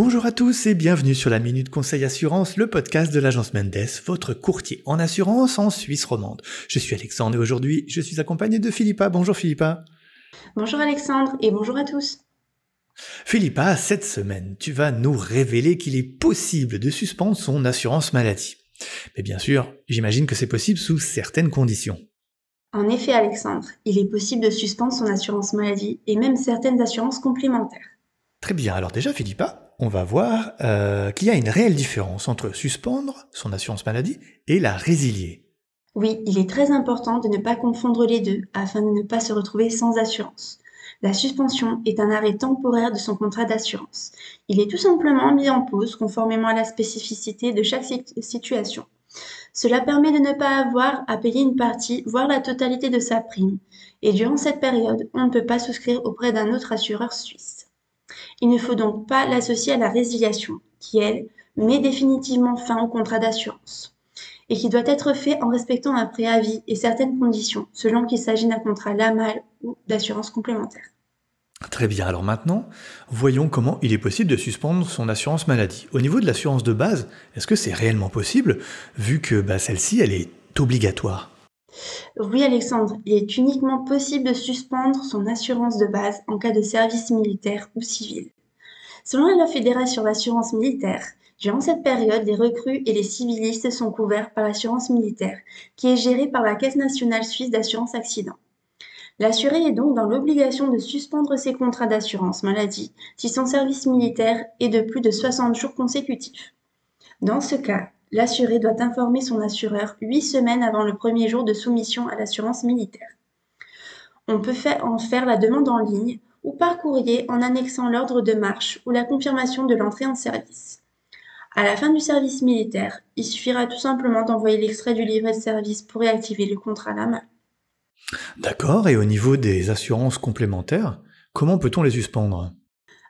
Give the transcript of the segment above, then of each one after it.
Bonjour à tous et bienvenue sur la Minute Conseil Assurance, le podcast de l'agence Mendes, votre courtier en assurance en Suisse romande. Je suis Alexandre et aujourd'hui je suis accompagné de Philippa. Bonjour Philippa. Bonjour Alexandre et bonjour à tous. Philippa, cette semaine, tu vas nous révéler qu'il est possible de suspendre son assurance maladie. Mais bien sûr, j'imagine que c'est possible sous certaines conditions. En effet Alexandre, il est possible de suspendre son assurance maladie et même certaines assurances complémentaires. Très bien, alors déjà Philippa, on va voir euh, qu'il y a une réelle différence entre suspendre son assurance maladie et la résilier. Oui, il est très important de ne pas confondre les deux afin de ne pas se retrouver sans assurance. La suspension est un arrêt temporaire de son contrat d'assurance. Il est tout simplement mis en pause conformément à la spécificité de chaque situation. Cela permet de ne pas avoir à payer une partie, voire la totalité de sa prime. Et durant cette période, on ne peut pas souscrire auprès d'un autre assureur suisse. Il ne faut donc pas l'associer à la résiliation, qui, elle, met définitivement fin au contrat d'assurance, et qui doit être fait en respectant un préavis et certaines conditions, selon qu'il s'agit d'un contrat LAMAL ou d'assurance complémentaire. Très bien, alors maintenant, voyons comment il est possible de suspendre son assurance maladie. Au niveau de l'assurance de base, est-ce que c'est réellement possible, vu que bah, celle-ci, elle est obligatoire? Oui, Alexandre, il est uniquement possible de suspendre son assurance de base en cas de service militaire ou civil. Selon la Fédération d'assurance militaire, durant cette période, les recrues et les civilistes sont couverts par l'assurance militaire, qui est gérée par la Caisse nationale suisse d'assurance accident. L'assuré est donc dans l'obligation de suspendre ses contrats d'assurance maladie si son service militaire est de plus de 60 jours consécutifs. Dans ce cas, l'assuré doit informer son assureur huit semaines avant le premier jour de soumission à l'assurance militaire. On peut en faire la demande en ligne ou par courrier en annexant l'ordre de marche ou la confirmation de l'entrée en service. À la fin du service militaire, il suffira tout simplement d'envoyer l'extrait du livret de service pour réactiver le contrat à la main. D'accord, et au niveau des assurances complémentaires, comment peut-on les suspendre?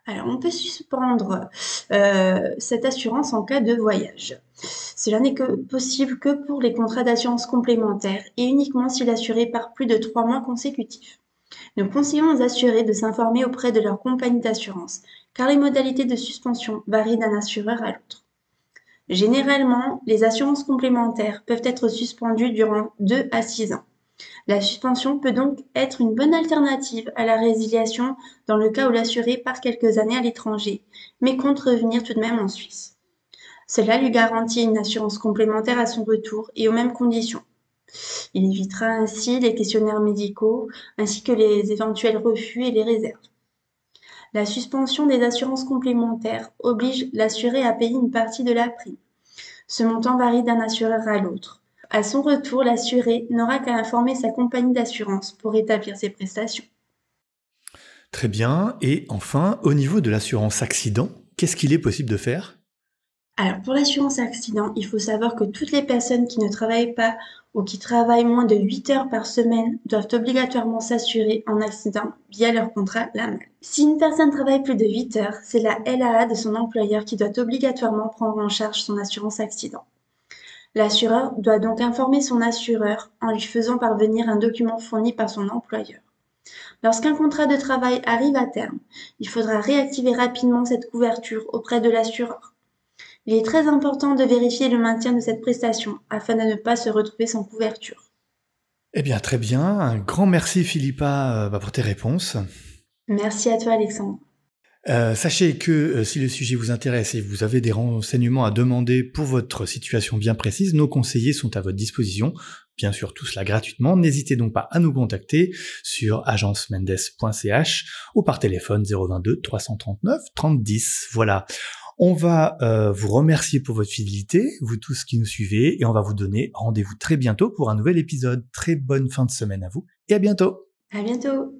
Alors, on peut suspendre euh, cette assurance en cas de voyage. Cela n'est possible que pour les contrats d'assurance complémentaires et uniquement si l'assuré part plus de trois mois consécutifs. Nous conseillons aux assurés de s'informer auprès de leur compagnie d'assurance, car les modalités de suspension varient d'un assureur à l'autre. Généralement, les assurances complémentaires peuvent être suspendues durant 2 à 6 ans. La suspension peut donc être une bonne alternative à la résiliation dans le cas où l'assuré part quelques années à l'étranger, mais compte revenir tout de même en Suisse. Cela lui garantit une assurance complémentaire à son retour et aux mêmes conditions. Il évitera ainsi les questionnaires médicaux ainsi que les éventuels refus et les réserves. La suspension des assurances complémentaires oblige l'assuré à payer une partie de la prime. Ce montant varie d'un assureur à l'autre. À son retour, l'assuré n'aura qu'à informer sa compagnie d'assurance pour établir ses prestations. Très bien. Et enfin, au niveau de l'assurance accident, qu'est-ce qu'il est possible de faire? Alors pour l'assurance accident, il faut savoir que toutes les personnes qui ne travaillent pas ou qui travaillent moins de 8 heures par semaine doivent obligatoirement s'assurer en accident via leur contrat LAMAL. Si une personne travaille plus de 8 heures, c'est la LAA de son employeur qui doit obligatoirement prendre en charge son assurance accident. L'assureur doit donc informer son assureur en lui faisant parvenir un document fourni par son employeur. Lorsqu'un contrat de travail arrive à terme, il faudra réactiver rapidement cette couverture auprès de l'assureur. Il est très important de vérifier le maintien de cette prestation afin de ne pas se retrouver sans couverture. Eh bien, très bien. Un grand merci, Philippa, euh, bah, pour tes réponses. Merci à toi, Alexandre. Euh, sachez que euh, si le sujet vous intéresse et vous avez des renseignements à demander pour votre situation bien précise, nos conseillers sont à votre disposition. Bien sûr, tout cela gratuitement. N'hésitez donc pas à nous contacter sur agencemendes.ch ou par téléphone 022 339 30 10. Voilà. On va euh, vous remercier pour votre fidélité, vous tous qui nous suivez, et on va vous donner rendez-vous très bientôt pour un nouvel épisode. Très bonne fin de semaine à vous et à bientôt. À bientôt.